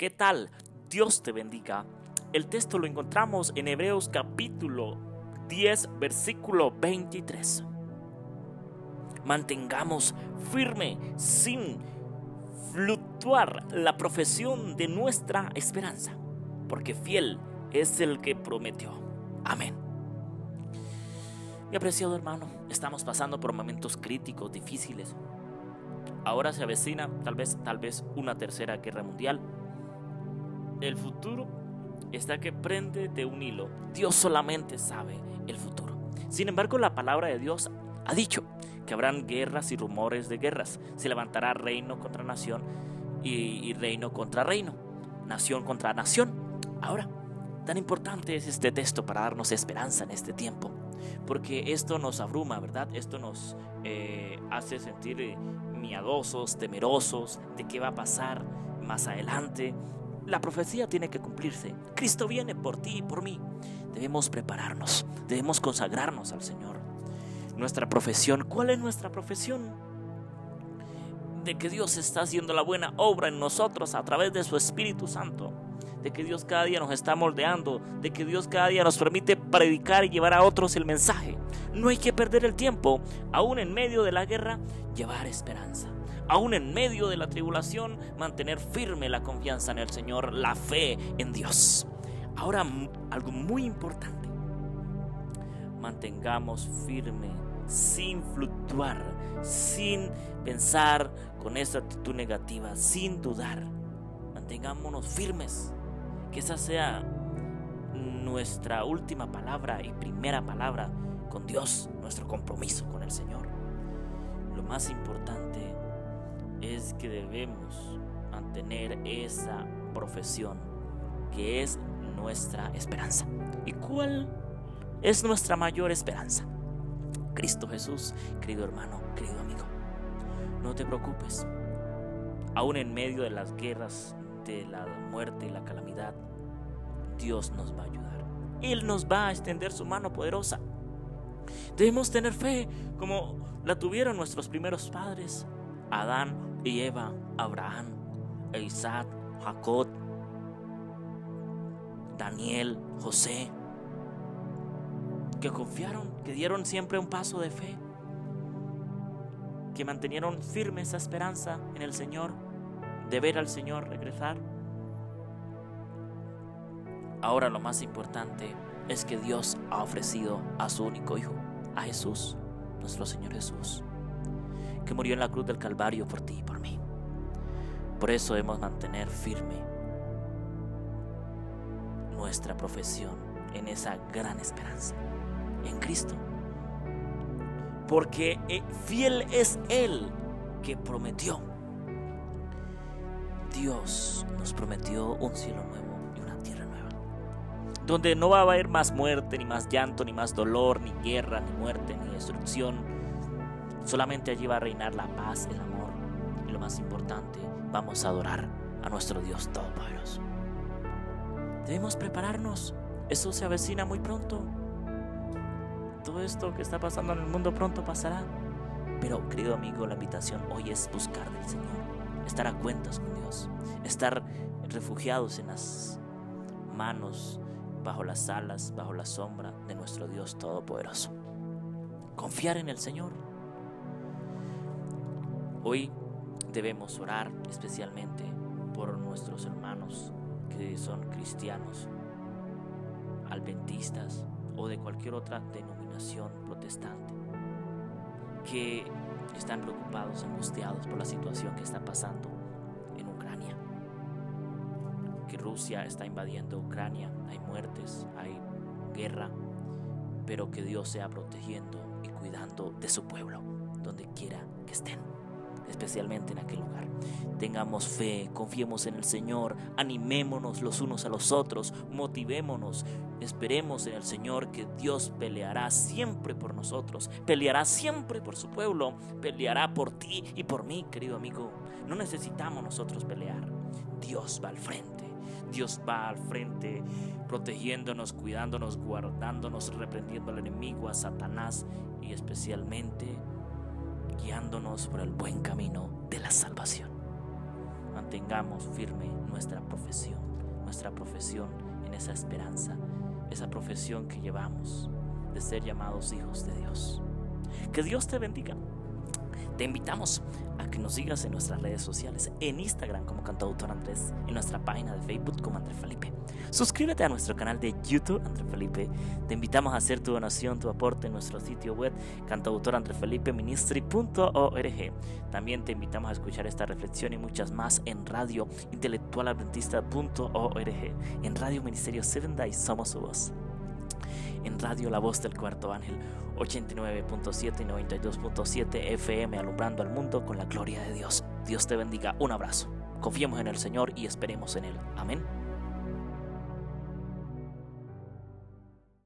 ¿Qué tal? Dios te bendiga. El texto lo encontramos en Hebreos capítulo 10, versículo 23. Mantengamos firme, sin fluctuar, la profesión de nuestra esperanza, porque fiel es el que prometió. Amén. Mi apreciado hermano, estamos pasando por momentos críticos, difíciles. Ahora se avecina tal vez, tal vez una tercera guerra mundial. El futuro está que prende de un hilo. Dios solamente sabe el futuro. Sin embargo, la palabra de Dios ha dicho que habrán guerras y rumores de guerras. Se levantará reino contra nación y, reino contra reino, nación contra nación. Ahora, tan importante es este texto para darnos esperanza en este tiempo porque esto nos abruma, ¿verdad? Esto nos eh, hace sentir eh, miedosos, temerosos de qué va a pasar más adelante. La profecía tiene que cumplirse. Cristo viene por ti y por mí. Debemos prepararnos, debemos consagrarnos al Señor. Nuestra profesión, ¿cuál es nuestra profesión? De que Dios está haciendo la buena obra en nosotros a través de su Espíritu Santo de que Dios cada día nos está moldeando, de que Dios cada día nos permite predicar y llevar a otros el mensaje. No hay que perder el tiempo, aún en medio de la guerra, llevar esperanza. Aún en medio de la tribulación, mantener firme la confianza en el Señor, la fe en Dios. Ahora, algo muy importante. Mantengamos firme, sin fluctuar, sin pensar con esa actitud negativa, sin dudar. Mantengámonos firmes que esa sea nuestra última palabra y primera palabra con Dios, nuestro compromiso con el Señor. Lo más importante es que debemos mantener esa profesión que es nuestra esperanza. ¿Y cuál es nuestra mayor esperanza? Cristo Jesús, querido hermano, querido amigo. No te preocupes. Aún en medio de las guerras de la muerte y la calamidad, Dios nos va a ayudar. Él nos va a extender su mano poderosa. Debemos tener fe como la tuvieron nuestros primeros padres, Adán y Eva, Abraham, Isaac, Jacob, Daniel, José, que confiaron, que dieron siempre un paso de fe, que mantenieron firme esa esperanza en el Señor de ver al Señor regresar. Ahora lo más importante es que Dios ha ofrecido a su único Hijo, a Jesús, nuestro Señor Jesús, que murió en la cruz del Calvario por ti y por mí. Por eso debemos mantener firme nuestra profesión en esa gran esperanza, en Cristo. Porque eh, fiel es Él que prometió Dios nos prometió un cielo nuevo y una tierra nueva, donde no va a haber más muerte, ni más llanto, ni más dolor, ni guerra, ni muerte, ni destrucción. Solamente allí va a reinar la paz, el amor y lo más importante, vamos a adorar a nuestro Dios Todopoderoso. Debemos prepararnos, eso se avecina muy pronto. Todo esto que está pasando en el mundo pronto pasará. Pero, querido amigo, la invitación hoy es buscar del Señor estar a cuentas con Dios, estar refugiados en las manos, bajo las alas, bajo la sombra de nuestro Dios Todopoderoso. Confiar en el Señor. Hoy debemos orar especialmente por nuestros hermanos que son cristianos, adventistas o de cualquier otra denominación protestante, que están preocupados, angustiados por la situación que está pasando en Ucrania. Que Rusia está invadiendo Ucrania, hay muertes, hay guerra, pero que Dios sea protegiendo y cuidando de su pueblo, donde quiera que estén especialmente en aquel lugar. Tengamos fe, confiemos en el Señor, animémonos los unos a los otros, motivémonos, esperemos en el Señor que Dios peleará siempre por nosotros, peleará siempre por su pueblo, peleará por ti y por mí, querido amigo. No necesitamos nosotros pelear, Dios va al frente. Dios va al frente, protegiéndonos, cuidándonos, guardándonos, reprendiendo al enemigo, a Satanás y especialmente guiándonos por el buen camino de la salvación. mantengamos firme nuestra profesión, nuestra profesión en esa esperanza, esa profesión que llevamos de ser llamados hijos de Dios. Que Dios te bendiga. Te invitamos a que nos sigas en nuestras redes sociales, en Instagram como Cantautor Andrés, en nuestra página de Facebook como Andrés Felipe. Suscríbete a nuestro canal de YouTube Andrés Felipe. Te invitamos a hacer tu donación, tu aporte en nuestro sitio web cantautorandresfelipeministry.org. También te invitamos a escuchar esta reflexión y muchas más en radio intelectualadventista.org, en Radio Ministerio Seven Days Somos su voz en Radio La Voz del Cuarto Ángel 89.7 y 92.7 FM alumbrando al mundo con la gloria de Dios. Dios te bendiga. Un abrazo. Confiemos en el Señor y esperemos en Él. Amén.